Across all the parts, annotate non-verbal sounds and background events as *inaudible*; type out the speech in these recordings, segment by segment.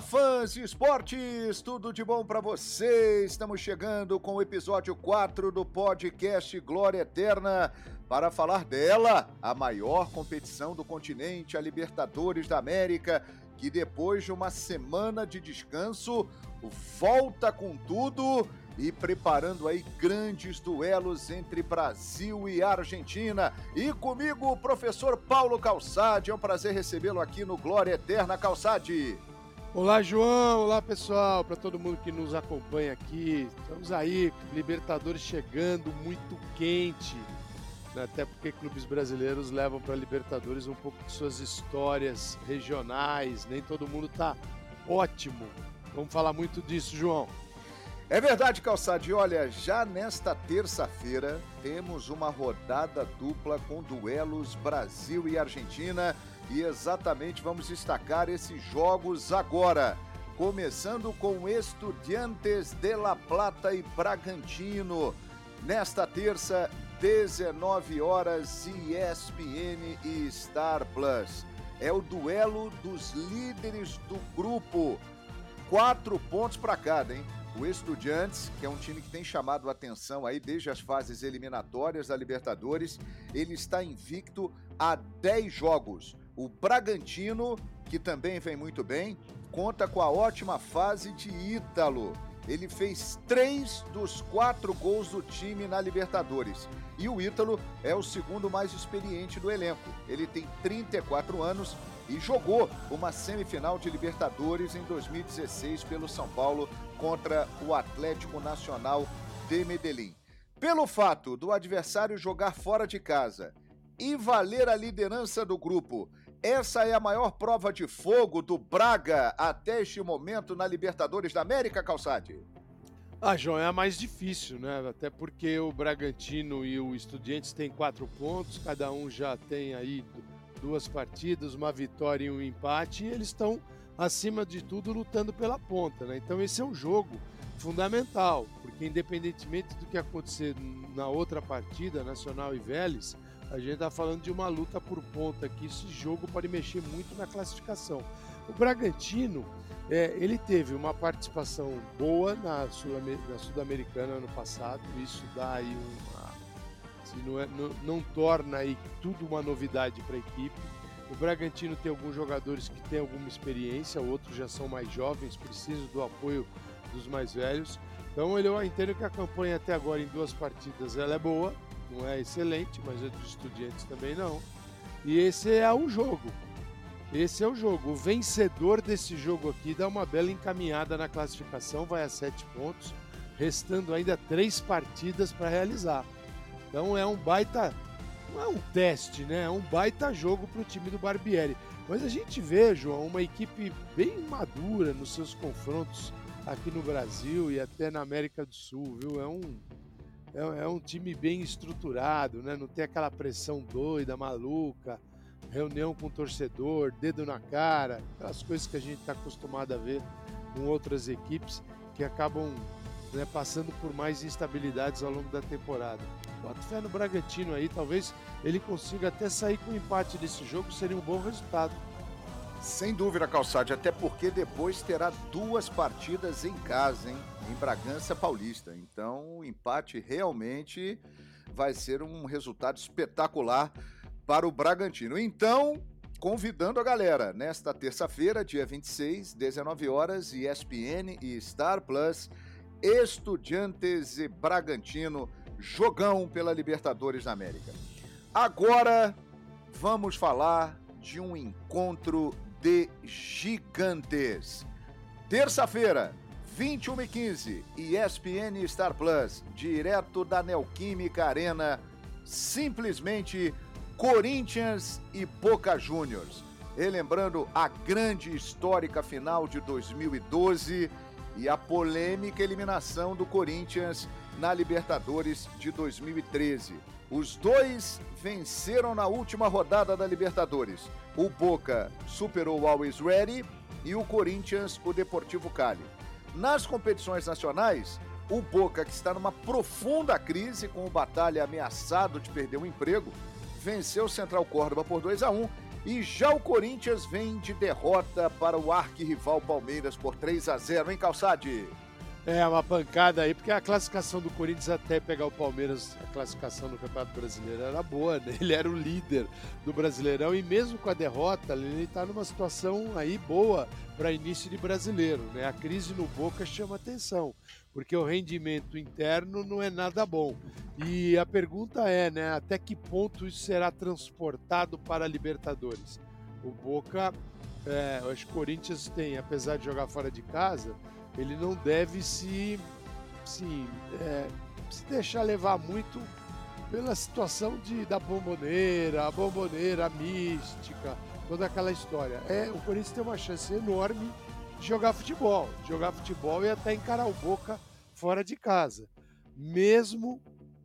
Fãs de esportes! Tudo de bom para vocês? Estamos chegando com o episódio 4 do podcast Glória Eterna para falar dela, a maior competição do continente, a Libertadores da América, que depois de uma semana de descanso volta com tudo e preparando aí grandes duelos entre Brasil e Argentina. E comigo o professor Paulo Calçade. É um prazer recebê-lo aqui no Glória Eterna Calçade. Olá, João. Olá, pessoal. Para todo mundo que nos acompanha aqui. Estamos aí, Libertadores chegando, muito quente. Né? Até porque clubes brasileiros levam para Libertadores um pouco de suas histórias regionais. Nem todo mundo está ótimo. Vamos falar muito disso, João. É verdade, Calçade. Olha, já nesta terça-feira temos uma rodada dupla com duelos Brasil e Argentina e exatamente vamos destacar esses jogos agora. Começando com Estudiantes de La Plata e Bragantino. Nesta terça, 19 horas, ESPN e Star Plus. É o duelo dos líderes do grupo. Quatro pontos para cada, hein? O Estudiantes, que é um time que tem chamado atenção aí desde as fases eliminatórias da Libertadores, ele está invicto a 10 jogos. O Bragantino, que também vem muito bem, conta com a ótima fase de Ítalo. Ele fez três dos quatro gols do time na Libertadores. E o Ítalo é o segundo mais experiente do elenco. Ele tem 34 anos e jogou uma semifinal de Libertadores em 2016 pelo São Paulo contra o Atlético Nacional de Medellín. Pelo fato do adversário jogar fora de casa e valer a liderança do grupo, essa é a maior prova de fogo do Braga até este momento na Libertadores da América, Calçade. Ah, João, é a mais difícil, né? Até porque o Bragantino e o Estudiantes têm quatro pontos, cada um já tem aí duas partidas, uma vitória e um empate, e eles estão, acima de tudo, lutando pela ponta. Né? Então, esse é um jogo fundamental, porque independentemente do que acontecer na outra partida, Nacional e Vélez, a gente está falando de uma luta por ponta aqui. Esse jogo pode mexer muito na classificação. O Bragantino, é, ele teve uma participação boa na Sul-Americana ano passado, isso dá aí uma não, é, não, não torna aí tudo uma novidade para a equipe. O Bragantino tem alguns jogadores que têm alguma experiência, outros já são mais jovens, precisam do apoio dos mais velhos. Então eu entendo que a campanha até agora em duas partidas ela é boa, não é excelente, mas é dos estudiantes também não. E esse é o jogo. Esse é o jogo. O vencedor desse jogo aqui dá uma bela encaminhada na classificação, vai a sete pontos, restando ainda três partidas para realizar. Então é um baita. Não é um teste, né? É um baita jogo para o time do Barbieri. Mas a gente vê, João, uma equipe bem madura nos seus confrontos aqui no Brasil e até na América do Sul, viu? É um, é, é um time bem estruturado, né? Não tem aquela pressão doida, maluca, reunião com o torcedor, dedo na cara, aquelas coisas que a gente está acostumado a ver com outras equipes que acabam né, passando por mais instabilidades ao longo da temporada. Bota fé no Bragantino aí, talvez ele consiga até sair com empate desse jogo, seria um bom resultado. Sem dúvida, Calçade, até porque depois terá duas partidas em casa, hein? Em Bragança Paulista. Então, o empate realmente vai ser um resultado espetacular para o Bragantino. Então, convidando a galera, nesta terça-feira, dia 26, 19 horas, ESPN e Star Plus, Estudiantes e Bragantino jogão pela Libertadores da América. Agora vamos falar de um encontro de gigantes. Terça-feira, 21 e 15, ESPN Star Plus, direto da Neoquímica Arena, simplesmente Corinthians e Boca Juniors. Relembrando a grande histórica final de 2012 e a polêmica eliminação do Corinthians na Libertadores de 2013. Os dois venceram na última rodada da Libertadores. O Boca superou o Always Ready e o Corinthians o Deportivo Cali. Nas competições nacionais, o Boca, que está numa profunda crise com o Batalha ameaçado de perder o emprego, venceu o Central Córdoba por 2 a 1 E já o Corinthians vem de derrota para o arquirrival Palmeiras por 3 a 0 hein, Calçade? É, uma pancada aí, porque a classificação do Corinthians até pegar o Palmeiras, a classificação no Campeonato Brasileiro era boa, né? Ele era o líder do Brasileirão e mesmo com a derrota, ele está numa situação aí boa para início de brasileiro, né? A crise no Boca chama atenção, porque o rendimento interno não é nada bom. E a pergunta é, né, até que ponto isso será transportado para a Libertadores? O Boca, é, acho que o Corinthians tem, apesar de jogar fora de casa, ele não deve se, se, é, se deixar levar muito pela situação de, da bomboneira, a bomboneira, a mística, toda aquela história. É, o Corinthians tem uma chance enorme de jogar futebol, de jogar futebol e até encarar o Boca fora de casa, mesmo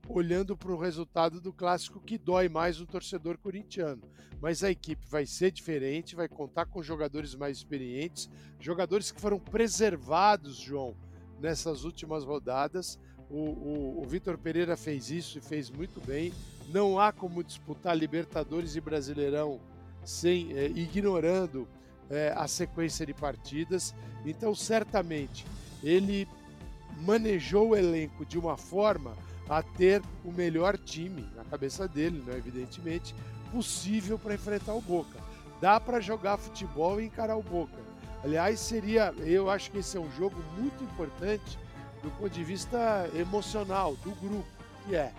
olhando para o resultado do clássico que dói mais no torcedor corintiano. Mas a equipe vai ser diferente, vai contar com jogadores mais experientes, jogadores que foram preservados, João, nessas últimas rodadas. O, o, o Vitor Pereira fez isso e fez muito bem. Não há como disputar Libertadores e Brasileirão sem é, ignorando é, a sequência de partidas. Então, certamente, ele manejou o elenco de uma forma a ter o melhor time na cabeça dele, né, evidentemente, possível para enfrentar o Boca. Dá para jogar futebol e encarar o Boca. Aliás, seria, eu acho que esse é um jogo muito importante do ponto de vista emocional do grupo, que é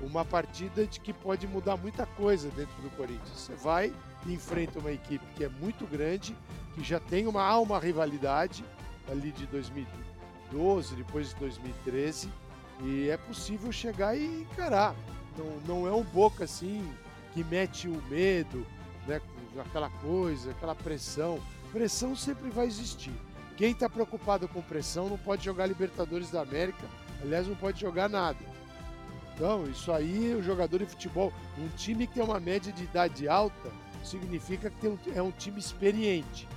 uma partida de que pode mudar muita coisa dentro do Corinthians. Você vai e enfrenta uma equipe que é muito grande, que já tem uma alma rivalidade ali de 2012, depois de 2013 e é possível chegar e encarar. Não, não é um Boca assim que mete o medo, né, aquela coisa, aquela pressão. Pressão sempre vai existir. Quem está preocupado com pressão não pode jogar Libertadores da América, aliás, não pode jogar nada. Então, isso aí, o jogador de futebol, um time que tem uma média de idade alta, significa que um, é um time experiente.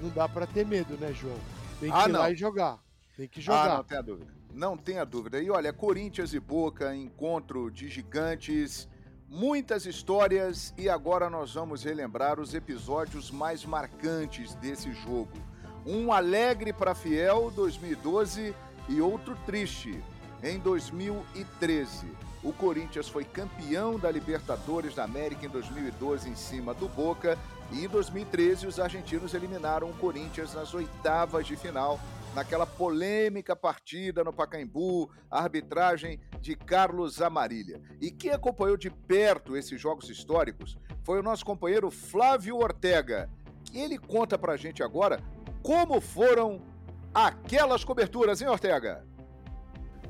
Não dá para ter medo, né, João? Tem que ah, ir não. lá e jogar. Tem que jogar. Ah, não tem dúvida não tenha dúvida. E olha, Corinthians e Boca, encontro de gigantes, muitas histórias e agora nós vamos relembrar os episódios mais marcantes desse jogo. Um alegre para Fiel 2012 e outro triste em 2013. O Corinthians foi campeão da Libertadores da América em 2012 em cima do Boca e em 2013 os argentinos eliminaram o Corinthians nas oitavas de final naquela polêmica partida no Pacaembu, a arbitragem de Carlos Amarília. E quem acompanhou de perto esses jogos históricos foi o nosso companheiro Flávio Ortega. Ele conta pra gente agora como foram aquelas coberturas, hein, Ortega?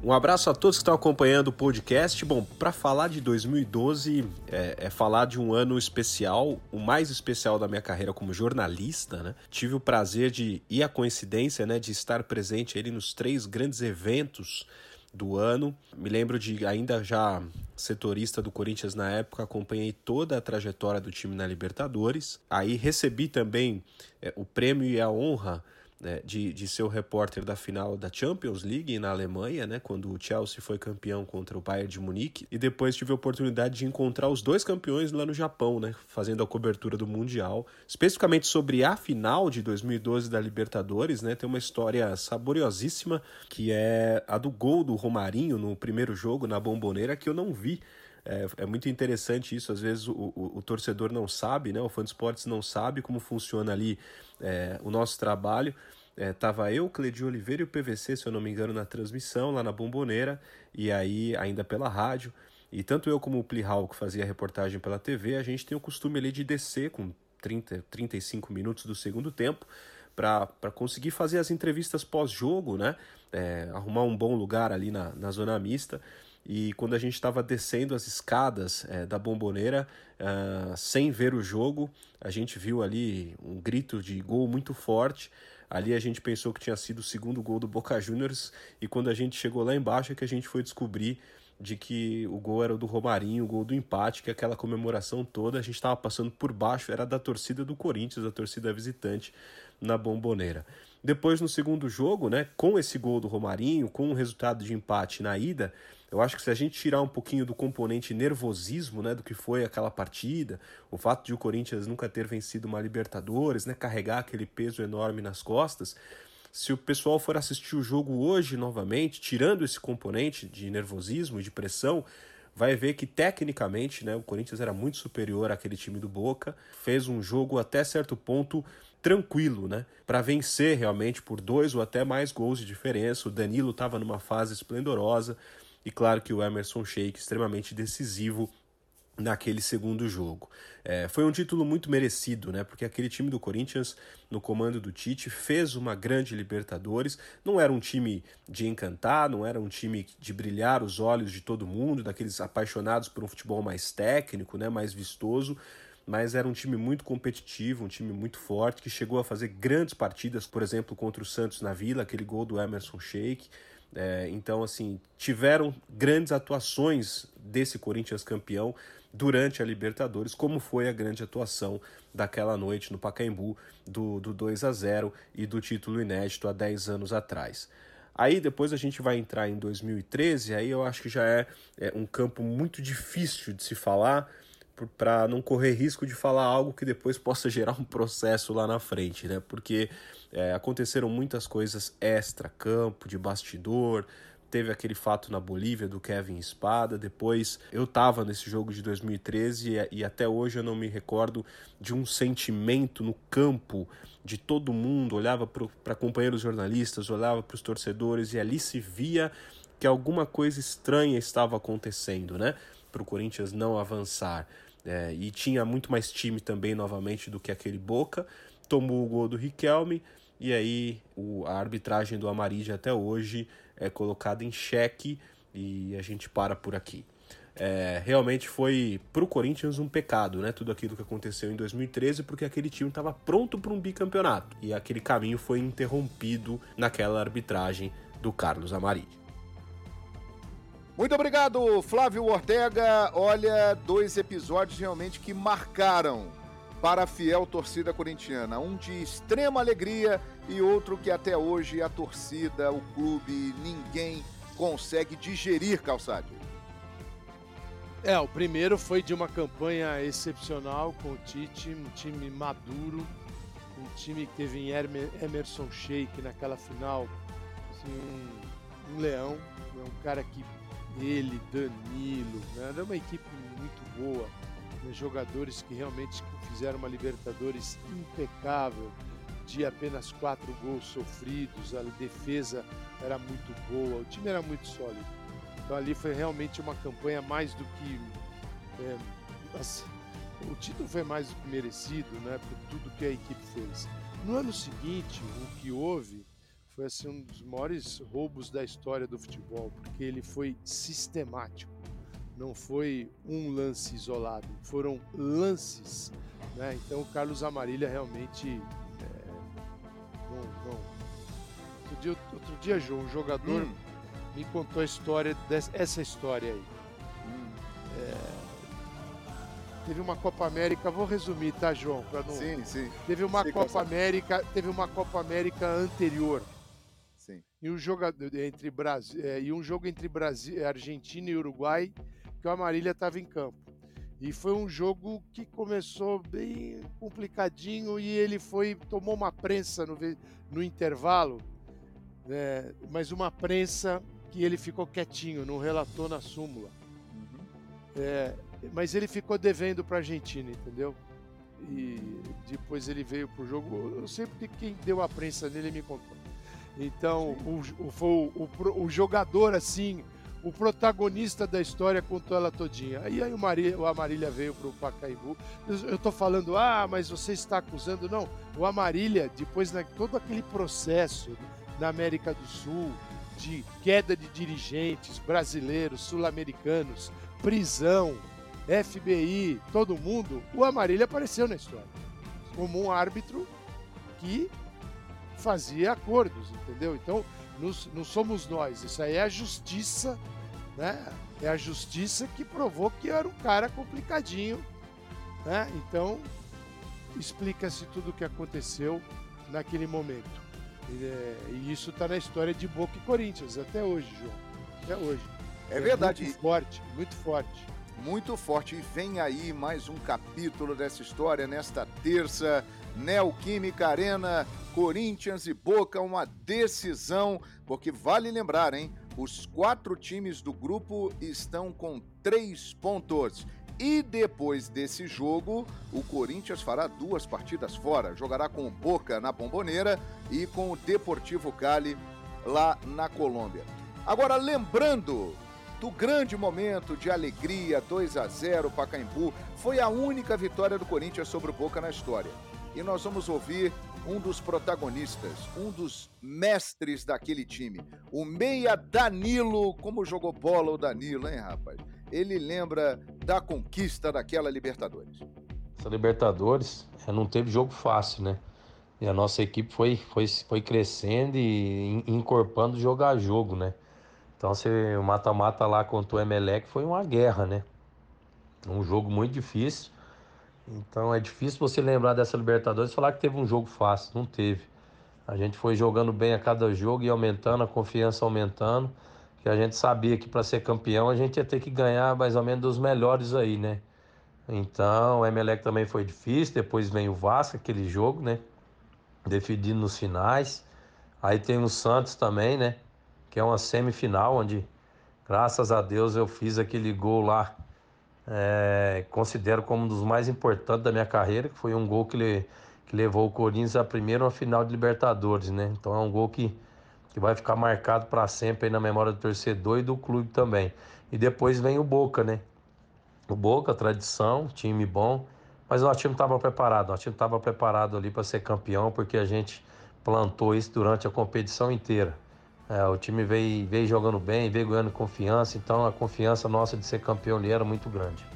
Um abraço a todos que estão acompanhando o podcast. Bom, para falar de 2012 é, é, falar de um ano especial, o mais especial da minha carreira como jornalista, né? Tive o prazer de e a coincidência, né, de estar presente ali nos três grandes eventos do ano. Me lembro de ainda já setorista do Corinthians na época, acompanhei toda a trajetória do time na Libertadores. Aí recebi também é, o prêmio e a honra né, de, de ser o repórter da final da Champions League na Alemanha, né, quando o Chelsea foi campeão contra o Bayern de Munique, e depois tive a oportunidade de encontrar os dois campeões lá no Japão, né, fazendo a cobertura do Mundial. Especificamente sobre a final de 2012 da Libertadores, né, tem uma história saboriosíssima, que é a do gol do Romarinho no primeiro jogo na Bomboneira, que eu não vi. É, é, muito interessante isso, às vezes o, o, o, torcedor não sabe, né? o fã de esportes não sabe como funciona ali é, o nosso trabalho. É, tava eu, Cledio Oliveira e o PVC, se eu não me engano, na transmissão lá na Bomboneira, e aí ainda pela rádio. E tanto eu como o Plihal, que fazia a reportagem pela TV, a gente tem o costume ali de descer com 30, 35 minutos do segundo tempo para conseguir fazer as entrevistas pós-jogo, né? É, arrumar um bom lugar ali na, na zona mista. E quando a gente estava descendo as escadas é, da bomboneira, uh, sem ver o jogo, a gente viu ali um grito de gol muito forte. Ali a gente pensou que tinha sido o segundo gol do Boca Juniors, e quando a gente chegou lá embaixo é que a gente foi descobrir de que o gol era o do Romarinho, o gol do empate, que aquela comemoração toda a gente estava passando por baixo, era da torcida do Corinthians, da torcida visitante na bomboneira. Depois, no segundo jogo, né, com esse gol do Romarinho, com o resultado de empate na ida, Eu acho que se a gente tirar um pouquinho do componente nervosismo, né, do que foi aquela partida, o fato de o Corinthians nunca ter vencido uma Libertadores, né, carregar aquele peso enorme nas costas, se o pessoal for assistir o jogo hoje novamente, tirando esse componente de nervosismo e de pressão, vai ver que tecnicamente né, o Corinthians era muito superior àquele time do Boca, fez um jogo até certo ponto tranquilo, né? Para vencer realmente por dois ou até mais gols de diferença. O Danilo estava numa fase esplendorosa e claro que o Emerson Sheik extremamente decisivo naquele segundo jogo. É, foi um título muito merecido, né? Porque aquele time do Corinthians, no comando do Tite, fez uma grande Libertadores. Não era um time de encantar, não era um time de brilhar os olhos de todo mundo, daqueles apaixonados por um futebol mais técnico, né? Mais vistoso. Mas era um time muito competitivo, um time muito forte, que chegou a fazer grandes partidas, por exemplo, contra o Santos na Vila, aquele gol do Emerson Sheik. É, então, assim, tiveram grandes atuações desse Corinthians campeão durante a Libertadores, como foi a grande atuação daquela noite no Pacaembu do, do 2 a 0 e do título inédito há 10 anos atrás. Aí depois a gente vai entrar em 2013, aí eu acho que já é, é um campo muito difícil de se falar, para não correr risco de falar algo que depois possa *laughs* gerar um processo lá na frente, né? Porque é, aconteceram muitas coisas extra-campo, de bastidor, teve aquele fato na Bolívia do Kevin Espada. Depois eu estava nesse jogo de 2013 e, e, até hoje eu não me recordo de um sentimento no campo de todo mundo. Olhava para companheiros jornalistas, olhava para os torcedores e ali se via que alguma coisa estranha estava acontecendo, né? Para o Corinthians não avançar. É, e tinha muito mais time também novamente do que aquele Boca. Tomou o gol do Riquelme e aí o, a arbitragem do Amarília até hoje é colocada em xeque e a gente para por aqui. É, realmente foi para o Corinthians um pecado, né? Tudo aquilo que aconteceu em 2013, porque aquele time estava pronto para um bicampeonato e aquele caminho foi interrompido naquela arbitragem do Carlos Amarillo. Muito obrigado, Flávio Ortega. Olha, dois episódios realmente que marcaram para a fiel torcida corintiana. Um de extrema alegria e outro que até hoje a torcida, o clube, ninguém consegue digerir, Calçade. É, o primeiro foi de uma campanha excepcional com o Tite, um time maduro, um time que teve em Emerson Sheik naquela final, assim, um, um leão, um cara que ele, Danilo, né, era uma equipe muito boa né, jogadores que realmente fizeram uma Libertadores impecável, de apenas quatro gols sofridos, a defesa era muito boa, o time era muito sólido. Então ali foi realmente uma campanha mais do que. É, assim, o título foi mais do que merecido, né, por tudo que a equipe fez. No ano seguinte, o que houve foi assim, um dos maiores roubos da história do futebol, porque ele foi sistemático não foi um lance isolado, foram lances. Né? Então o Carlos Amarília realmente. É, não, não. Outro, dia, outro dia, João, um jogador hum. me contou a história dessa essa história aí. Hum. É, teve uma Copa América, vou resumir, tá, João? Não... Sim, sim. Teve uma Copa América, teve uma Copa América anterior. Sim. E um jogo entre Brasil, é, e um jogo entre Brasil, Argentina e Uruguai que o Amarília estava em campo. E foi um jogo que começou bem complicadinho e ele foi tomou uma prensa no, no intervalo, né, mas uma prensa que ele ficou quietinho, não relatou na súmula. Uhum. É, mas ele ficou devendo para a Argentina, entendeu? E depois ele veio pro jogo. Eu sei porque quem deu a prensa nele me contou. Então, o, o, o, o jogador assim o protagonista da história contou ela todinha. E aí o, Maria, o Amarília veio para o Pacaembu. Eu estou falando, ah, mas você está acusando. Não, o Amarília, depois de todo aquele processo na América do Sul, de queda de dirigentes brasileiros, sul-americanos, prisão, FBI, todo mundo, o Amarília apareceu na história. Como um árbitro que fazia acordos, entendeu? Então, não somos nós, isso aí é a justiça né? É a justiça que provou que era um cara complicadinho, né? Então explica-se tudo o que aconteceu naquele momento. E, é, e isso está na história de Boca e Corinthians até hoje, João. Até hoje. É verdade. Muito forte, muito forte. Muito forte. E vem aí mais um capítulo dessa história nesta terça. Neoquímica Arena, Corinthians e Boca, uma decisão, porque vale lembrar, hein? Os quatro times do grupo estão com três pontos. E depois desse jogo, o Corinthians fará duas partidas fora. Jogará com o Boca na Bomboneira e com o Deportivo Cali lá na Colômbia. Agora, lembrando do grande momento de alegria, 2 a 0 Pacaembu, foi a única vitória do Corinthians sobre o Boca na história. E nós vamos ouvir um dos protagonistas, um dos mestres daquele time, o meia Danilo, como jogou bola o Danilo, hein, rapaz? Ele lembra da conquista daquela Libertadores. Essa Libertadores não teve jogo fácil, né? E a nossa equipe foi, foi, foi crescendo e encorpando jogo a jogo, né? Então, você, o mata-mata lá contra o Emelec foi uma guerra, né? Um jogo muito difícil. Então, é difícil você lembrar dessa Libertadores e falar que teve um jogo fácil. Não teve. A gente foi jogando bem a cada jogo e aumentando, a confiança aumentando. Que a gente sabia que para ser campeão a gente ia ter que ganhar mais ou menos dos melhores aí, né? Então, o Emelec também foi difícil. Depois vem o Vasco, aquele jogo, né? Definido nos finais. Aí tem o Santos também, né? que é uma semifinal, onde, graças a Deus, eu fiz aquele gol lá. É, considero como um dos mais importantes da minha carreira, que foi um gol que, le, que levou o Corinthians à primeira final de Libertadores, né? Então é um gol que, que vai ficar marcado para sempre na memória do torcedor e do clube também. E depois vem o Boca, né? O Boca, tradição, time bom, mas o nosso time estava preparado, o nosso time estava preparado ali para ser campeão, porque a gente plantou isso durante a competição inteira. É, o time veio, veio jogando bem, veio ganhando confiança, então a confiança nossa de ser campeão ali era muito grande.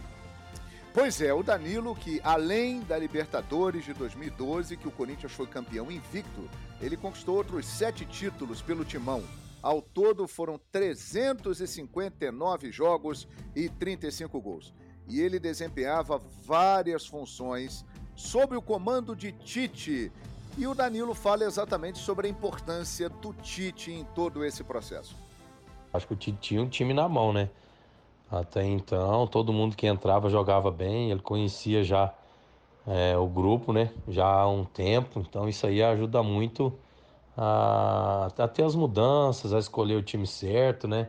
Pois é, o Danilo, que além da Libertadores de 2012, que o Corinthians foi campeão invicto, ele conquistou outros sete títulos pelo timão. Ao todo foram 359 jogos e 35 gols. E ele desempenhava várias funções sob o comando de Tite, e o Danilo fala exatamente sobre a importância do Tite em todo esse processo. Acho que o Tite tinha um time na mão, né? Até então, todo mundo que entrava jogava bem, ele conhecia já é, o grupo, né? Já há um tempo, então isso aí ajuda muito a, a ter as mudanças, a escolher o time certo, né?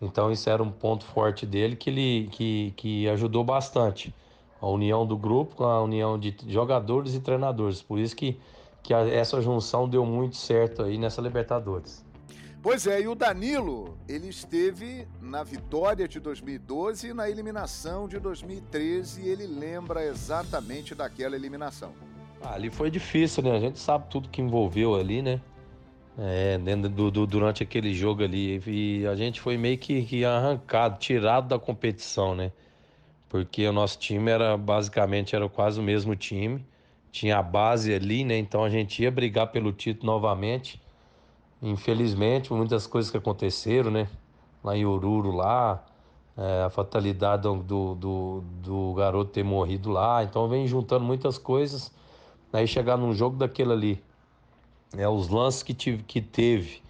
Então isso era um ponto forte dele que ele que, que ajudou bastante. A união do grupo a união de jogadores e treinadores. Por isso que que a, essa junção deu muito certo aí nessa Libertadores. Pois é, e o Danilo, ele esteve na vitória de 2012 e na eliminação de 2013 e ele lembra exatamente daquela eliminação. Ah, ali foi difícil, né? A gente sabe tudo que envolveu ali, né? É, dentro do, do, durante aquele jogo ali. E a gente foi meio que, que arrancado, tirado da competição, né? Porque o nosso time era basicamente era quase o mesmo time tinha a base ali, né? Então a gente ia brigar pelo título novamente. Infelizmente, muitas coisas que aconteceram, né? Lá em Oruro, lá, é, a fatalidade do, do, do, garoto ter morrido lá. Então vem juntando muitas coisas. Aí chegar num jogo daquele ali, é, os lances que, tive, que teve,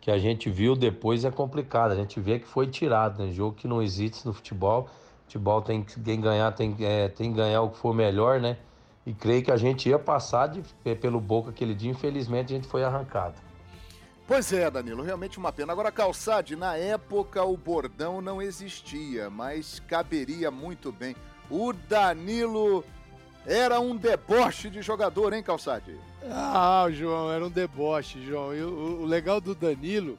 que a gente viu depois é complicado. A gente vê que foi tirado, né? Jogo que não existe no futebol. Futebol tem que ganhar, tem, é, tem que ganhar o que for melhor, né? E creio que a gente ia passar de, pelo Boca aquele dia, infelizmente a gente foi arrancado. Pois é, Danilo, realmente uma pena. Agora, Calçade, na época o bordão não existia, mas caberia muito bem. O Danilo era um deboche de jogador, hein, Calçade? Ah, João, era um deboche, João. E o, o legal do Danilo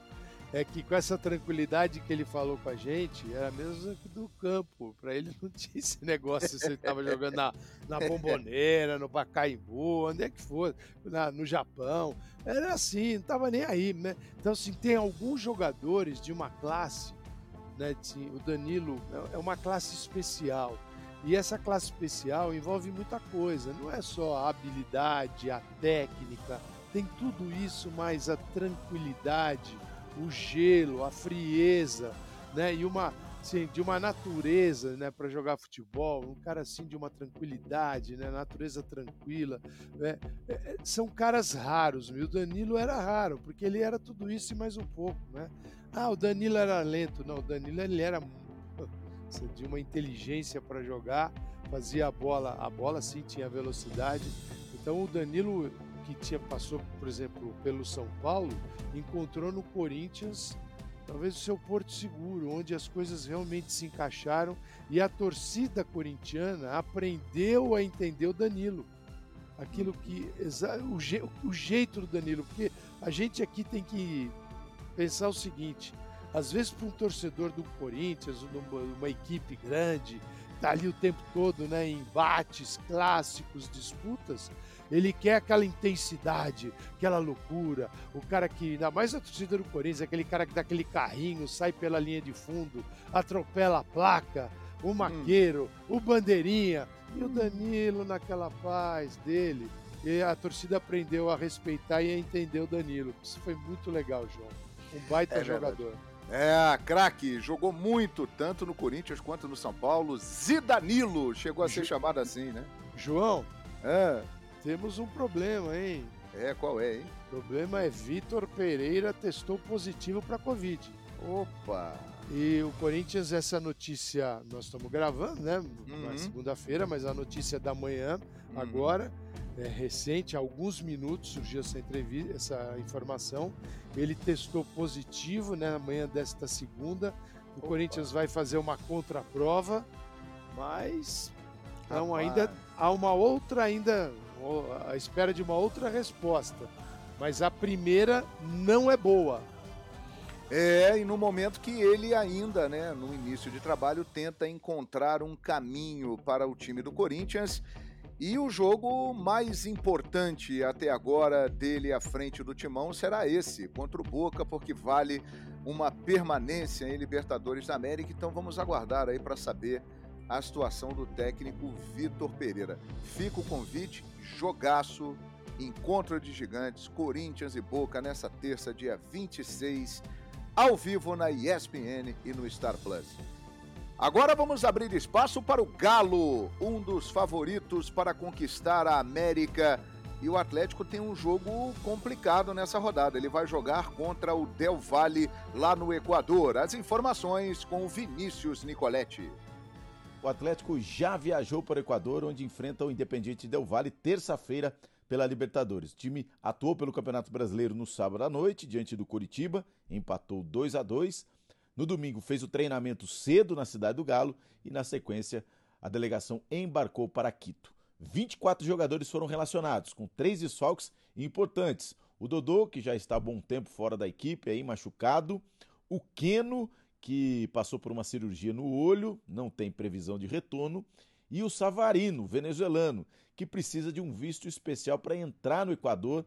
é que com essa tranquilidade que ele falou com a gente, era mesmo do campo. Para ele não tinha esse negócio se ele estava jogando na, na bomboneira, no Pacaembu, onde é que for, na, no Japão. Era assim, não estava nem aí, né? Então, assim, tem alguns jogadores de uma classe, né? Assim, o Danilo é, é uma classe especial. E essa classe especial envolve muita coisa, não é só a habilidade, a técnica, tem tudo isso, mas a tranquilidade, o gelo, a frieza, né? E uma assim, de uma natureza, né, para jogar futebol, um cara assim de uma tranquilidade, né, natureza tranquila, né? É, é, são caras raros. E o Danilo era raro, porque ele era tudo isso e mais um pouco, né? Ah, o Danilo era lento. Não, o Danilo ele era *laughs* de uma inteligência para jogar, fazia a bola, a bola sim tinha velocidade. Então o Danilo que tinha passou, por exemplo, pelo São Paulo, encontrou no Corinthians talvez o seu porto seguro, onde as coisas realmente se encaixaram e a torcida corintiana aprendeu a entender o Danilo. Aquilo que. O, je, o jeito do Danilo, porque a gente aqui tem que pensar o seguinte: às vezes, para um torcedor do Corinthians, uma, uma equipe grande, tá ali o tempo todo, né, em embates clássicos, disputas, ele quer aquela intensidade, aquela loucura. O cara que, ainda mais a torcida do Corinthians, aquele cara que dá aquele carrinho, sai pela linha de fundo, atropela a placa, o hum. Maqueiro, hum. o Bandeirinha e o Danilo naquela paz dele. E a torcida aprendeu a respeitar e a entender o Danilo. Isso foi muito legal, João. Um baita é jogador. É, craque, jogou muito, tanto no Corinthians quanto no São Paulo. Zidanilo chegou a ser chamado assim, né? João, é. Temos um problema, hein? É, qual é, hein? O problema é Vitor Pereira testou positivo para Covid. Opa! E o Corinthians, essa notícia, nós estamos gravando, né? Uhum. Na segunda-feira, mas a notícia da manhã, uhum. agora, é recente, há alguns minutos surgiu essa entrevista, essa informação. Ele testou positivo né, na manhã desta segunda. O Opa. Corinthians vai fazer uma contraprova, mas não, ainda há uma outra ainda à espera de uma outra resposta. Mas a primeira não é boa. É, e no momento que ele ainda, né, no início de trabalho, tenta encontrar um caminho para o time do Corinthians. E o jogo mais importante até agora dele à frente do Timão será esse, contra o Boca, porque vale uma permanência em Libertadores da América. Então vamos aguardar aí para saber a situação do técnico Vitor Pereira. Fica o convite, jogaço, encontro de gigantes, Corinthians e Boca nessa terça, dia 26 ao vivo na ESPN e no Star Plus. Agora vamos abrir espaço para o Galo, um dos favoritos para conquistar a América. E o Atlético tem um jogo complicado nessa rodada. Ele vai jogar contra o Del Valle lá no Equador. As informações com o Vinícius Nicoletti. O Atlético já viajou para o Equador, onde enfrenta o Independiente Del Valle terça-feira pela Libertadores. O time atuou pelo Campeonato Brasileiro no sábado à noite, diante do Curitiba, empatou 2 a 2 No domingo fez o treinamento cedo na Cidade do Galo e, na sequência, a delegação embarcou para Quito. 24 jogadores foram relacionados, com três desfalques importantes. O Dodô, que já está há bom tempo fora da equipe, aí machucado. O Queno, que passou por uma cirurgia no olho, não tem previsão de retorno e o Savarino, venezuelano, que precisa de um visto especial para entrar no Equador,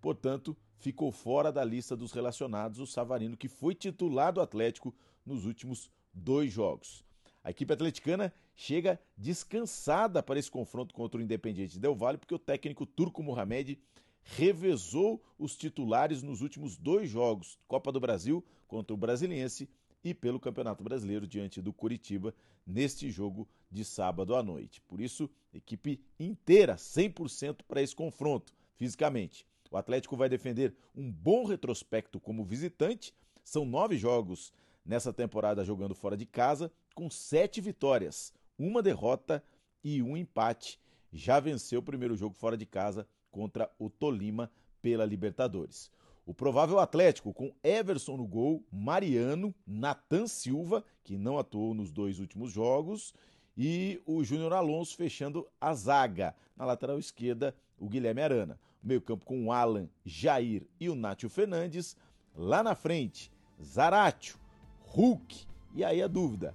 portanto, ficou fora da lista dos relacionados o Savarino, que foi titular do Atlético nos últimos dois jogos. A equipe atleticana chega descansada para esse confronto contra o Independiente Del Valle, porque o técnico turco Mohamed revezou os titulares nos últimos dois jogos, Copa do Brasil contra o Brasiliense e pelo Campeonato Brasileiro diante do Curitiba neste jogo de sábado à noite. Por isso, equipe inteira, 100% para esse confronto, fisicamente. O Atlético vai defender um bom retrospecto como visitante. São nove jogos nessa temporada jogando fora de casa, com sete vitórias, uma derrota e um empate. Já venceu o primeiro jogo fora de casa contra o Tolima pela Libertadores. O provável Atlético com Everson no gol, Mariano, Natan Silva, que não atuou nos dois últimos jogos, e o Júnior Alonso fechando a zaga. Na lateral esquerda, o Guilherme Arana. Meio-campo com o Alan, Jair e o Nátio Fernandes. Lá na frente, Zaratio, Hulk. E aí a dúvida: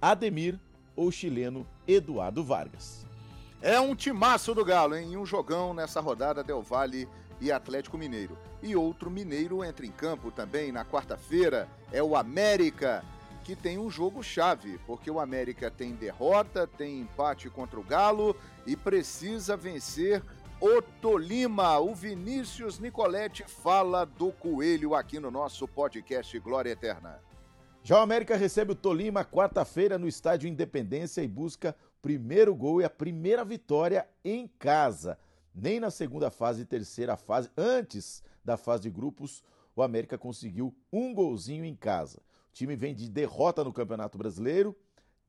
Ademir ou chileno Eduardo Vargas? É um timaço do Galo, hein? Um jogão nessa rodada Del Valle e Atlético Mineiro. E outro mineiro entra em campo também na quarta-feira, é o América, que tem um jogo chave, porque o América tem derrota, tem empate contra o Galo e precisa vencer o Tolima. O Vinícius Nicoletti fala do Coelho aqui no nosso podcast Glória Eterna. Já o América recebe o Tolima quarta-feira no Estádio Independência e busca primeiro gol e a primeira vitória em casa. Nem na segunda fase e terceira fase, antes da fase de grupos, o América conseguiu um golzinho em casa. O time vem de derrota no Campeonato Brasileiro,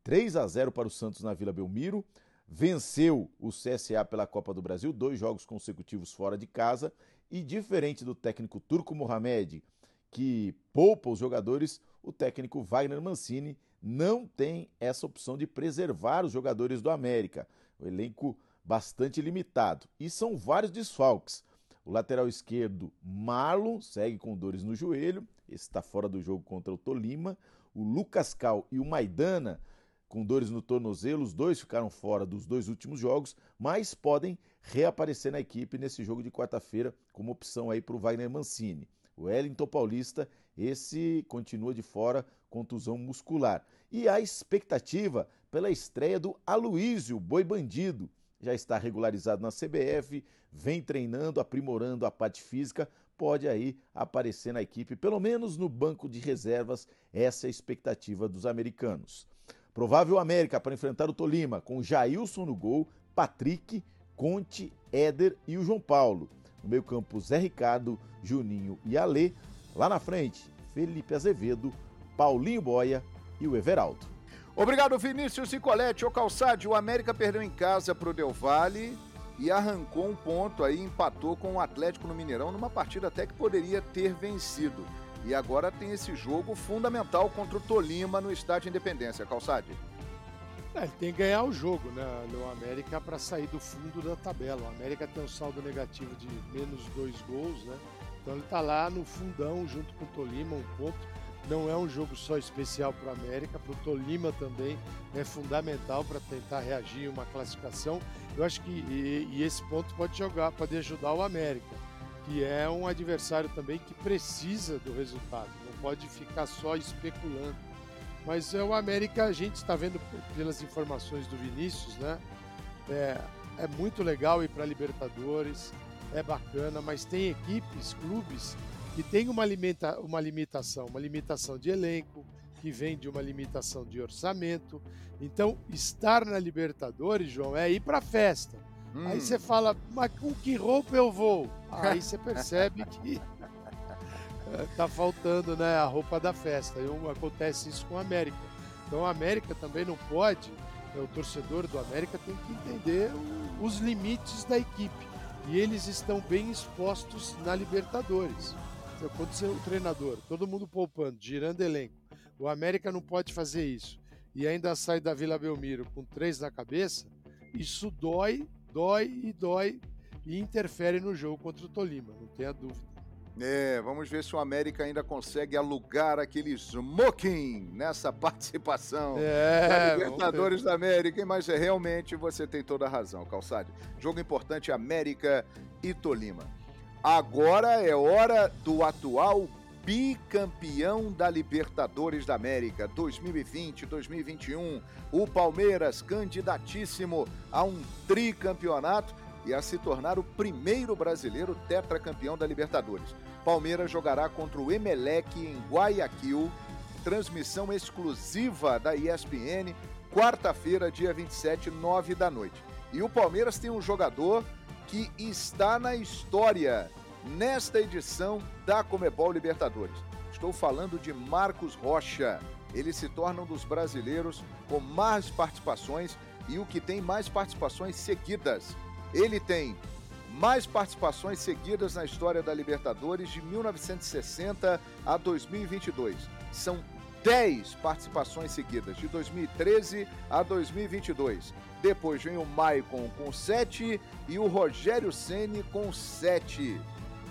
3 a 0 para o Santos na Vila Belmiro, venceu o CSA pela Copa do Brasil, dois jogos consecutivos fora de casa, e diferente do técnico Turco Mohamed, que poupa os jogadores, o técnico Wagner Mancini não tem essa opção de preservar os jogadores do América. O elenco bastante limitado. E são vários desfalques. O lateral esquerdo, Marlon, segue com dores no joelho. Esse está fora do jogo contra o Tolima. O Lucas Cal e o Maidana, com dores no tornozelo. Os dois ficaram fora dos dois últimos jogos, mas podem reaparecer na equipe nesse jogo de quarta-feira como opção aí para o Wagner Mancini. O Wellington Paulista, esse continua de fora, contusão muscular. E a expectativa pela estreia do Aloísio Boi Bandido. Já está regularizado na CBF, vem treinando, aprimorando a parte física, pode aí aparecer na equipe, pelo menos no banco de reservas. Essa é a expectativa dos americanos. Provável América para enfrentar o Tolima, com Jailson no gol, Patrick, Conte, Éder e o João Paulo. No meio-campo, Zé Ricardo, Juninho e Alê. Lá na frente, Felipe Azevedo, Paulinho Boia e o Everaldo. Obrigado, Vinícius e. O Calçade, o América perdeu em casa para o Del Valle e arrancou um ponto aí, empatou com o Atlético no Mineirão numa partida até que poderia ter vencido. E agora tem esse jogo fundamental contra o Tolima no Estádio Independência. Calçade. É, ele tem que ganhar o jogo, né? O América para sair do fundo da tabela. O América tem um saldo negativo de menos dois gols, né? Então ele está lá no fundão junto com o Tolima, um ponto. Não é um jogo só especial para o América, para o Tolima também é fundamental para tentar reagir a uma classificação. Eu acho que e, e esse ponto pode jogar, pode ajudar o América, que é um adversário também que precisa do resultado, não pode ficar só especulando. Mas é o América, a gente está vendo pelas informações do Vinícius, né? É, é muito legal ir para Libertadores, é bacana, mas tem equipes, clubes que têm uma, limita, uma limitação, uma limitação de elenco, que vem de uma limitação de orçamento. Então, estar na Libertadores, João, é ir para festa. Hum. Aí você fala, mas com que roupa eu vou? Aí você percebe que *laughs* tá faltando né, a roupa da festa. E acontece isso com a América. Então, a América também não pode, né, o torcedor do América tem que entender os limites da equipe e eles estão bem expostos na Libertadores. Então, quando você é o treinador, todo mundo poupando, girando elenco, o América não pode fazer isso e ainda sai da Vila Belmiro com três na cabeça, isso dói, dói e dói e interfere no jogo contra o Tolima, não tenha dúvida. É, vamos ver se o América ainda consegue alugar aquele smoking nessa *laughs* participação é, da Libertadores da América, mas é, realmente você tem toda a razão, Calçade. Jogo importante América e Tolima. Agora é hora do atual bicampeão da Libertadores da América 2020-2021, o Palmeiras candidatíssimo a um tricampeonato e a se tornar o primeiro brasileiro tetracampeão da Libertadores. Palmeiras jogará contra o Emelec em Guayaquil, transmissão exclusiva da ESPN, quarta-feira, dia 27, 9 da noite. E o Palmeiras tem um jogador que está na história nesta edição da Comebol Libertadores. Estou falando de Marcos Rocha. Ele se torna um dos brasileiros com mais participações e o que tem mais participações seguidas. Ele tem mais participações seguidas na história da Libertadores de 1960 a 2022. São 10 participações seguidas, de 2013 a 2022. Depois vem o Maicon com 7 e o Rogério Ceni com 7.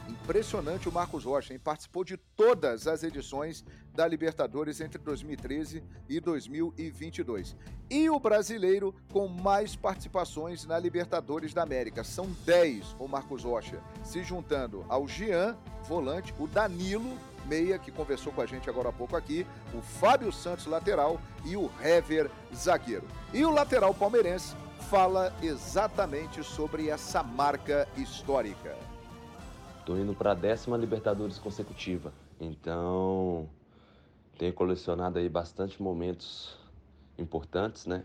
Impressionante o Marcos Rocha, hein? Participou de todas as edições da Libertadores entre 2013 e 2022. E o brasileiro com mais participações na Libertadores da América. São 10 o Marcos Rocha, se juntando ao Jean, volante, o Danilo, meia, que conversou com a gente agora há pouco aqui, o Fábio Santos, lateral, e o Hever, zagueiro. E o lateral palmeirense fala exatamente sobre essa marca histórica. Estou indo para a décima Libertadores consecutiva. Então, tenho colecionado aí bastante momentos importantes, né?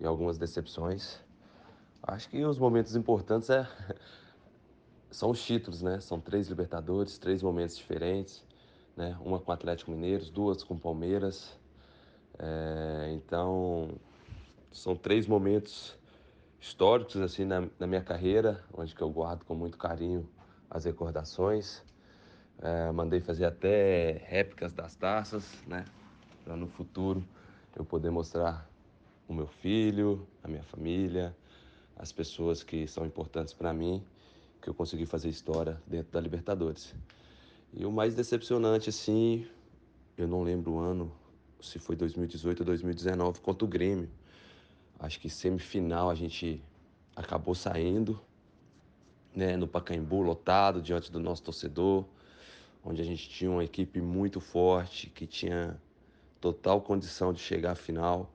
E algumas decepções. Acho que os momentos importantes é... *laughs* são os títulos, né? São três Libertadores, três momentos diferentes. Né? Uma com Atlético Mineiro, duas com Palmeiras. É, então, são três momentos históricos assim na, na, minha carreira, onde que eu guardo com muito carinho as recordações. É, mandei fazer até réplicas das taças, né? Para no futuro eu poder mostrar o meu filho, a minha família, as pessoas que são importantes para mim, que eu consegui fazer história dentro da Libertadores. E o mais decepcionante, assim, eu não lembro o ano, se foi 2018 ou 2019, contra o Grêmio. Acho que semifinal a gente acabou saindo, né, no Pacaembu, lotado, diante do nosso torcedor, onde a gente tinha uma equipe muito forte, que tinha total condição de chegar à final.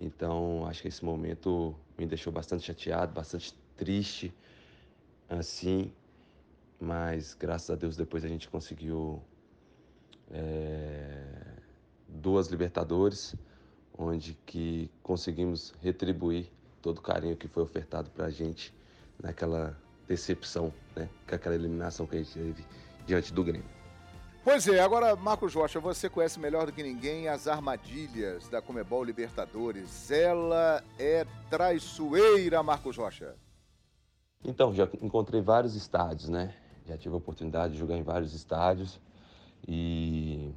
Então, acho que esse momento me deixou bastante chateado, bastante triste, assim, mas graças a Deus depois a gente conseguiu é, duas Libertadores, onde que conseguimos retribuir todo o carinho que foi ofertado para a gente naquela decepção, né, com aquela eliminação que a gente teve diante do Grêmio. Pois é, agora, Marcos Rocha, você conhece melhor do que ninguém as armadilhas da Comebol Libertadores. Ela é traiçoeira, Marcos Rocha. Então, já encontrei vários estádios, né? Já tive a oportunidade de jogar em vários estádios e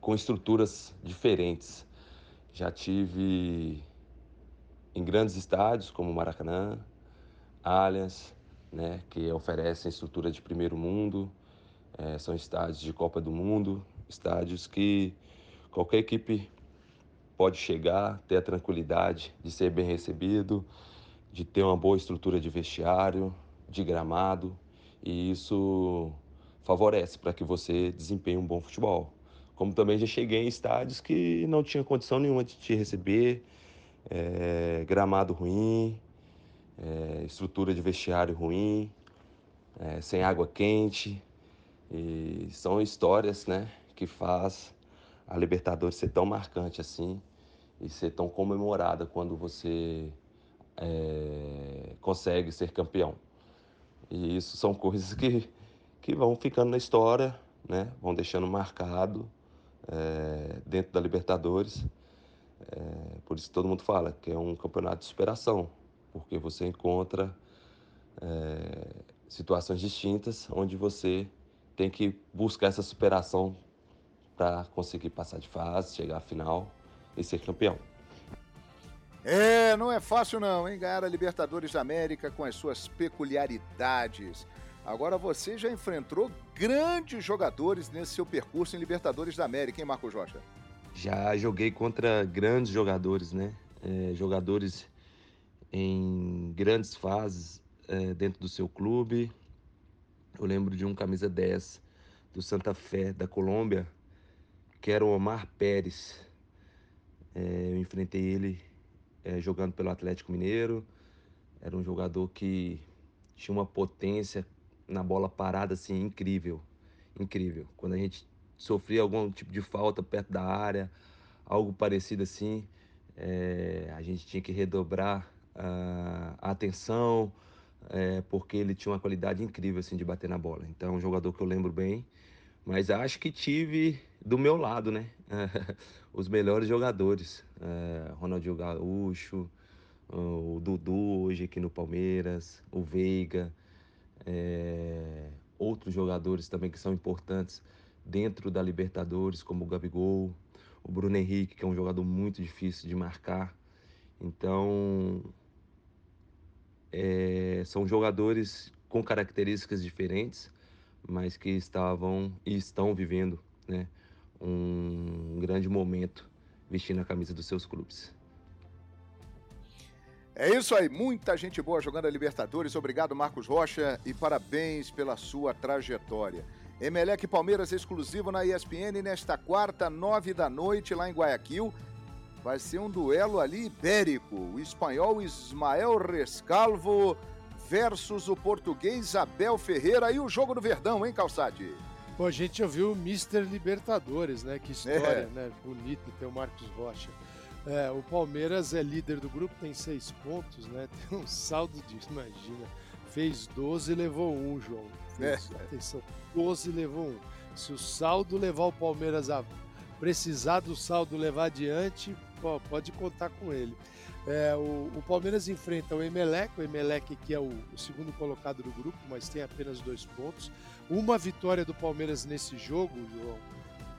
com estruturas diferentes. Já tive em grandes estádios como Maracanã, Allianz, né, que oferecem estrutura de primeiro mundo, é, são estádios de Copa do Mundo, estádios que qualquer equipe pode chegar, ter a tranquilidade de ser bem recebido, de ter uma boa estrutura de vestiário, de gramado e isso favorece para que você desempenhe um bom futebol. Como também já cheguei em estádios que não tinha condição nenhuma de te receber, é, gramado ruim, é, estrutura de vestiário ruim, é, sem água quente. E são histórias né, que faz a Libertadores ser tão marcante assim e ser tão comemorada quando você consegue ser campeão. E isso são coisas que, que vão ficando na história, né? vão deixando marcado é, dentro da Libertadores. É, por isso todo mundo fala que é um campeonato de superação, porque você encontra é, situações distintas onde você tem que buscar essa superação para conseguir passar de fase, chegar à final e ser campeão. É, não é fácil não, hein? Ganhar a Libertadores da América com as suas peculiaridades. Agora você já enfrentou grandes jogadores nesse seu percurso em Libertadores da América, hein, Marcos Rocha? Já joguei contra grandes jogadores, né? É, jogadores em grandes fases é, dentro do seu clube. Eu lembro de um camisa 10 do Santa Fé da Colômbia, que era o Omar Pérez. É, eu enfrentei ele é, jogando pelo Atlético Mineiro. Era um jogador que tinha uma potência na bola parada assim incrível, incrível. Quando a gente sofria algum tipo de falta perto da área, algo parecido assim, é, a gente tinha que redobrar a, a atenção, é, porque ele tinha uma qualidade incrível assim de bater na bola. Então, é um jogador que eu lembro bem, mas acho que tive do meu lado, né? *laughs* Os melhores jogadores. É, Ronaldinho Gaúcho, o Dudu hoje aqui no Palmeiras, o Veiga, é, outros jogadores também que são importantes dentro da Libertadores, como o Gabigol, o Bruno Henrique, que é um jogador muito difícil de marcar. Então, é, são jogadores com características diferentes, mas que estavam e estão vivendo né, um grande momento vestindo a camisa dos seus clubes. É isso aí, muita gente boa jogando a Libertadores. Obrigado, Marcos Rocha, e parabéns pela sua trajetória. Emelec Palmeiras exclusivo na ESPN nesta quarta, nove da noite, lá em Guayaquil. Vai ser um duelo ali ibérico. O espanhol Ismael Rescalvo versus o português Abel Ferreira. E o jogo do Verdão, hein, Calçade? Pô, a gente ouviu o Mister Libertadores, né? Que história, é. né? Bonito ter o Marcos Rocha. É, o Palmeiras é líder do grupo, tem seis pontos, né? *laughs* Tem um saldo de, imagina, fez 12 e levou um, João. Fez, é. Atenção, 12 e levou um. Se o saldo levar o Palmeiras a precisar do saldo levar adiante, pode contar com ele. É, o, o, Palmeiras enfrenta o Emelec, o Emelec que é o, o, segundo colocado do grupo, mas tem apenas dois pontos. Uma vitória do Palmeiras nesse jogo, João,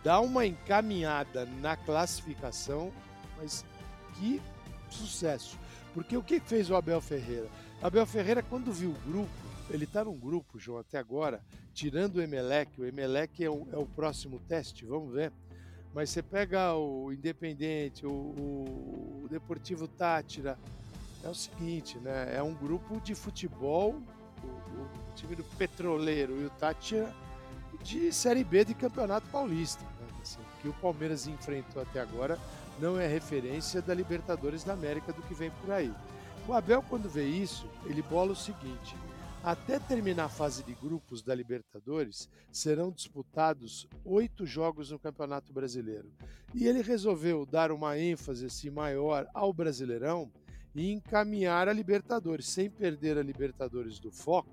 dá uma encaminhada na classificação, mas que sucesso. Porque o que fez o Abel Ferreira? Abel Ferreira, quando viu o grupo, ele está num grupo, João, até agora, tirando o Emelec, o Emelec é o, é o próximo teste, vamos ver. Mas você pega o Independente, o, o Deportivo Tátira, é o seguinte, né? É um grupo de futebol, o, o time do Petroleiro e o Tátira de Série B de Campeonato Paulista. Né? Assim, que o Palmeiras enfrentou até agora não é referência da Libertadores da América do que vem por aí. O Abel, quando vê isso, ele bola o seguinte: até terminar a fase de grupos da Libertadores, serão disputados oito jogos no Campeonato Brasileiro. E ele resolveu dar uma ênfase assim, maior ao Brasileirão e encaminhar a Libertadores, sem perder a Libertadores do foco.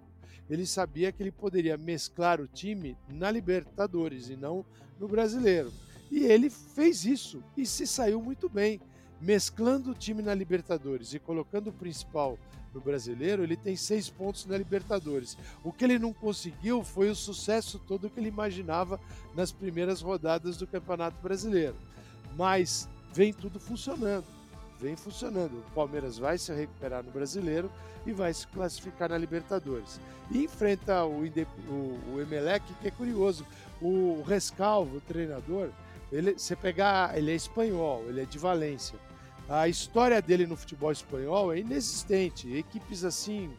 Ele sabia que ele poderia mesclar o time na Libertadores e não no Brasileiro. E ele fez isso e se saiu muito bem. Mesclando o time na Libertadores e colocando o principal no brasileiro, ele tem seis pontos na Libertadores. O que ele não conseguiu foi o sucesso todo que ele imaginava nas primeiras rodadas do Campeonato Brasileiro. Mas vem tudo funcionando. Vem funcionando. O Palmeiras vai se recuperar no brasileiro e vai se classificar na Libertadores. E enfrenta o, o, o Emelec, que é curioso. O Rescalvo, o treinador, ele, você pegar, ele é espanhol, ele é de Valência. A história dele no futebol espanhol é inexistente. Equipes assim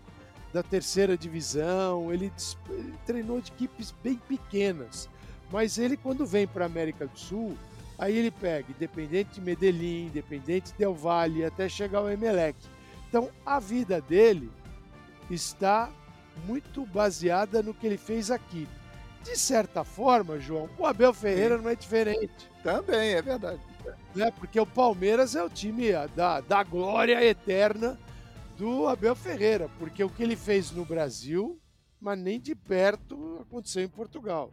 da terceira divisão, ele, ele treinou de equipes bem pequenas. Mas ele, quando vem para a América do Sul, aí ele pega Independente de Medellín, Independente Del Valle, até chegar ao Emelec. Então a vida dele está muito baseada no que ele fez aqui. De certa forma, João, o Abel Ferreira Sim. não é diferente. Também, é verdade né? Porque o Palmeiras é o time da, da glória eterna do Abel Ferreira, porque o que ele fez no Brasil, mas nem de perto aconteceu em Portugal.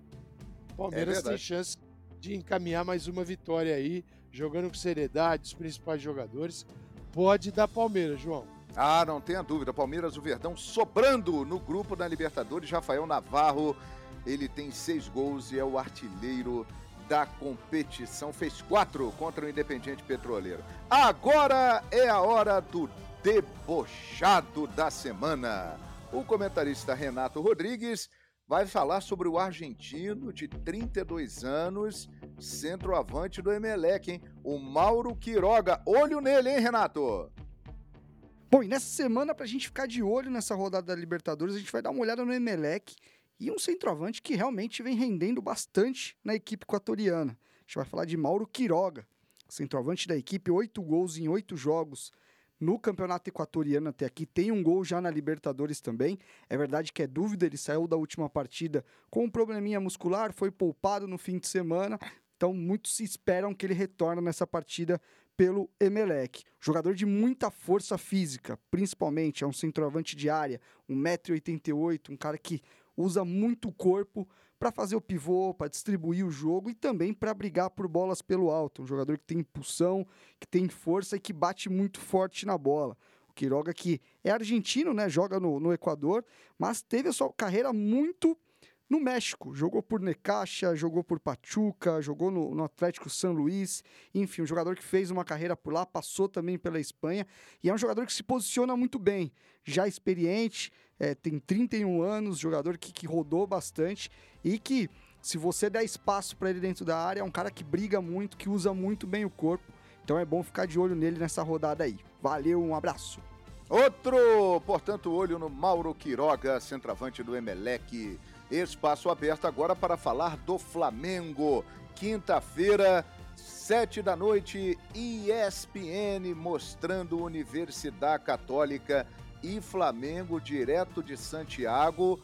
O Palmeiras é tem chance de encaminhar mais uma vitória aí, jogando com seriedade, os principais jogadores. Pode dar Palmeiras, João. Ah, não tenha dúvida. Palmeiras, o Verdão sobrando no grupo da Libertadores. Rafael Navarro, ele tem seis gols e é o artilheiro da competição. Fez quatro contra o Independiente Petroleiro. Agora é a hora do debochado da semana. O comentarista Renato Rodrigues vai falar sobre o argentino de 32 anos, centroavante do Emelec, hein? O Mauro Quiroga. Olho nele, hein, Renato? Bom, e nessa semana, para a gente ficar de olho nessa rodada da Libertadores, a gente vai dar uma olhada no Emelec e um centroavante que realmente vem rendendo bastante na equipe equatoriana. A gente vai falar de Mauro Quiroga, centroavante da equipe, oito gols em oito jogos no campeonato equatoriano até aqui. Tem um gol já na Libertadores também. É verdade que é dúvida, ele saiu da última partida com um probleminha muscular, foi poupado no fim de semana. Então, muitos esperam que ele retorne nessa partida pelo Emelec. Jogador de muita força física, principalmente, é um centroavante de área, 1,88m, um cara que usa muito o corpo para fazer o pivô, para distribuir o jogo e também para brigar por bolas pelo alto. Um jogador que tem impulsão, que tem força e que bate muito forte na bola. O Quiroga, que é argentino, né? joga no, no Equador, mas teve a sua carreira muito no México. Jogou por Necaxa, jogou por Pachuca, jogou no, no, Atlético São Luís. Enfim, um jogador que fez uma carreira por lá, passou também pela Espanha e é um jogador que se posiciona muito bem, já experiente, é, tem 31 anos, jogador que, que rodou bastante e que, se você der espaço para ele dentro da área, é um cara que briga muito, que usa muito bem o corpo. Então é bom ficar de olho nele nessa rodada aí. Valeu, um abraço. Outro, portanto, olho no Mauro Quiroga, centroavante do Emelec. Espaço aberto agora para falar do Flamengo. Quinta-feira, sete da noite, ESPN mostrando Universidade Católica e Flamengo direto de Santiago.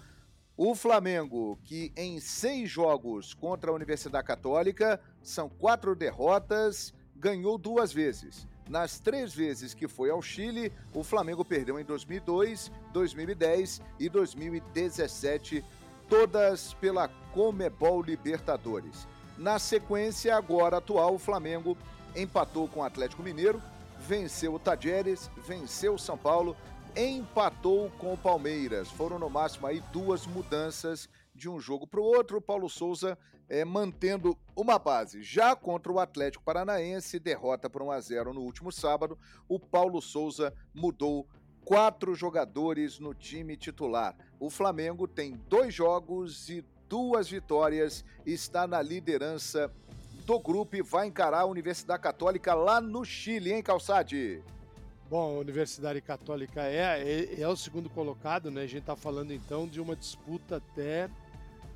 O Flamengo, que em seis jogos contra a Universidade Católica, são quatro derrotas, ganhou duas vezes. Nas três vezes que foi ao Chile, o Flamengo perdeu em 2002, 2010 e 2017 todas pela Comebol Libertadores. Na sequência, agora atual, o Flamengo empatou com o Atlético Mineiro, venceu o Tajeres, venceu o São Paulo, empatou com o Palmeiras. Foram no máximo aí duas mudanças de um jogo para o outro. O Paulo Souza é, mantendo uma base. Já contra o Atlético Paranaense, derrota por 1 a 0 no último sábado, o Paulo Souza mudou quatro jogadores no time titular. O Flamengo tem dois jogos e duas vitórias, está na liderança do grupo e vai encarar a Universidade Católica lá no Chile, hein, Calçade? Bom, a Universidade Católica é, é, é o segundo colocado, né? A gente está falando então de uma disputa até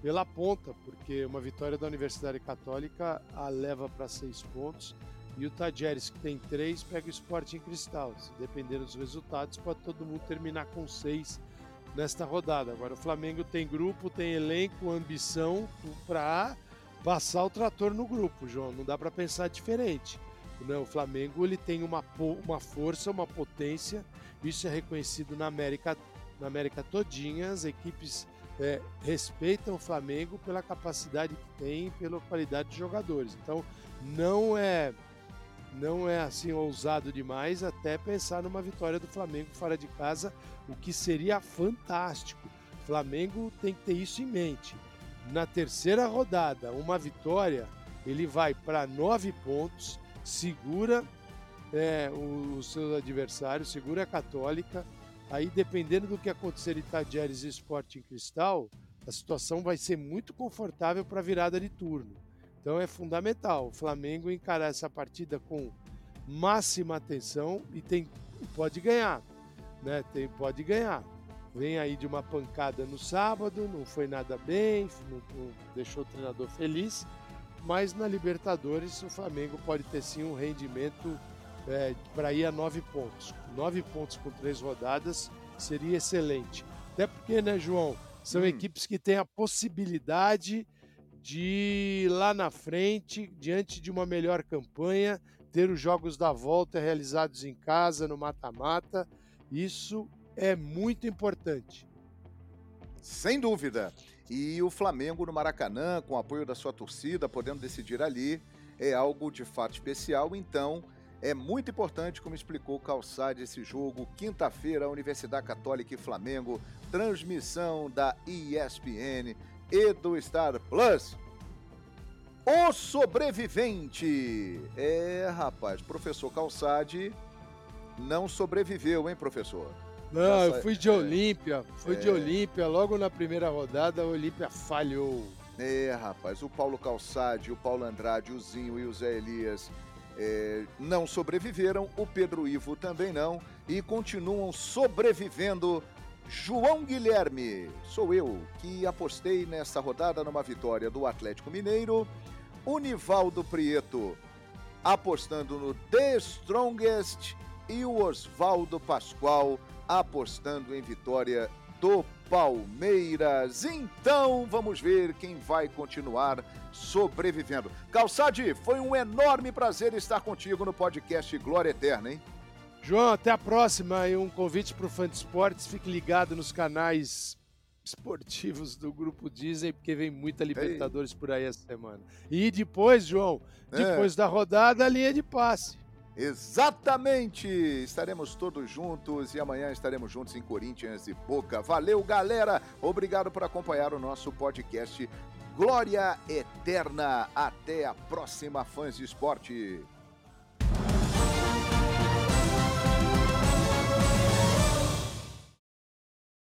pela ponta, porque uma vitória da Universidade Católica a leva para seis pontos e o Tajeres, que tem três, pega o Sporting Cristal. Se dos resultados, pode todo mundo terminar com seis nesta rodada. Agora, o Flamengo tem grupo, tem elenco, ambição para passar o trator no grupo, João. Não dá para pensar diferente. Né? O Flamengo ele tem uma, uma força, uma potência. Isso é reconhecido na América, na América todinha. As equipes é, respeitam o Flamengo pela capacidade que tem, pela qualidade de jogadores. Então, não é não é assim ousado demais até pensar numa vitória do Flamengo fora de casa, o que seria fantástico. Flamengo tem que ter isso em mente. Na terceira rodada, uma vitória, ele vai para nove pontos, segura é, os seus adversários, segura a Católica. Aí, dependendo do que acontecer em Tadieres e Sporting Cristal, a situação vai ser muito confortável para a virada de turno. Então é fundamental o Flamengo encarar essa partida com máxima atenção e tem, pode ganhar, né? Tem, pode ganhar. Vem aí de uma pancada no sábado, não foi nada bem, não, não deixou o treinador feliz, mas na Libertadores o Flamengo pode ter sim um rendimento é, para ir a nove pontos. Nove pontos com três rodadas seria excelente. Até porque, né, João? São hum. equipes que têm a possibilidade de lá na frente, diante de uma melhor campanha, ter os jogos da volta realizados em casa, no mata-mata. Isso é muito importante. Sem dúvida. E o Flamengo no Maracanã, com o apoio da sua torcida, podendo decidir ali, é algo de fato especial. Então, é muito importante, como explicou o Calçade, esse jogo. Quinta-feira, Universidade Católica e Flamengo, transmissão da ESPN e do Star Plus. O sobrevivente. É, rapaz, professor Calçade não sobreviveu, hein, professor? Não, eu fui de é. Olímpia, fui é. de Olímpia, logo na primeira rodada a Olímpia falhou. É, rapaz, o Paulo Calçade, o Paulo Andrade, o Zinho e o Zé Elias é, não sobreviveram, o Pedro Ivo também não, e continuam sobrevivendo João Guilherme, sou eu que apostei nessa rodada numa vitória do Atlético Mineiro. Univaldo Prieto apostando no The Strongest e o Oswaldo Pascoal apostando em vitória do Palmeiras. Então vamos ver quem vai continuar sobrevivendo. Calçade, foi um enorme prazer estar contigo no podcast Glória Eterna, hein? João, até a próxima e um convite para o Fã de Esportes. Fique ligado nos canais esportivos do Grupo Disney, porque vem muita Libertadores Ei. por aí essa semana. E depois, João, é. depois é. da rodada, a linha de passe. Exatamente! Estaremos todos juntos e amanhã estaremos juntos em Corinthians e Boca. Valeu, galera! Obrigado por acompanhar o nosso podcast Glória Eterna. Até a próxima, fãs de esporte.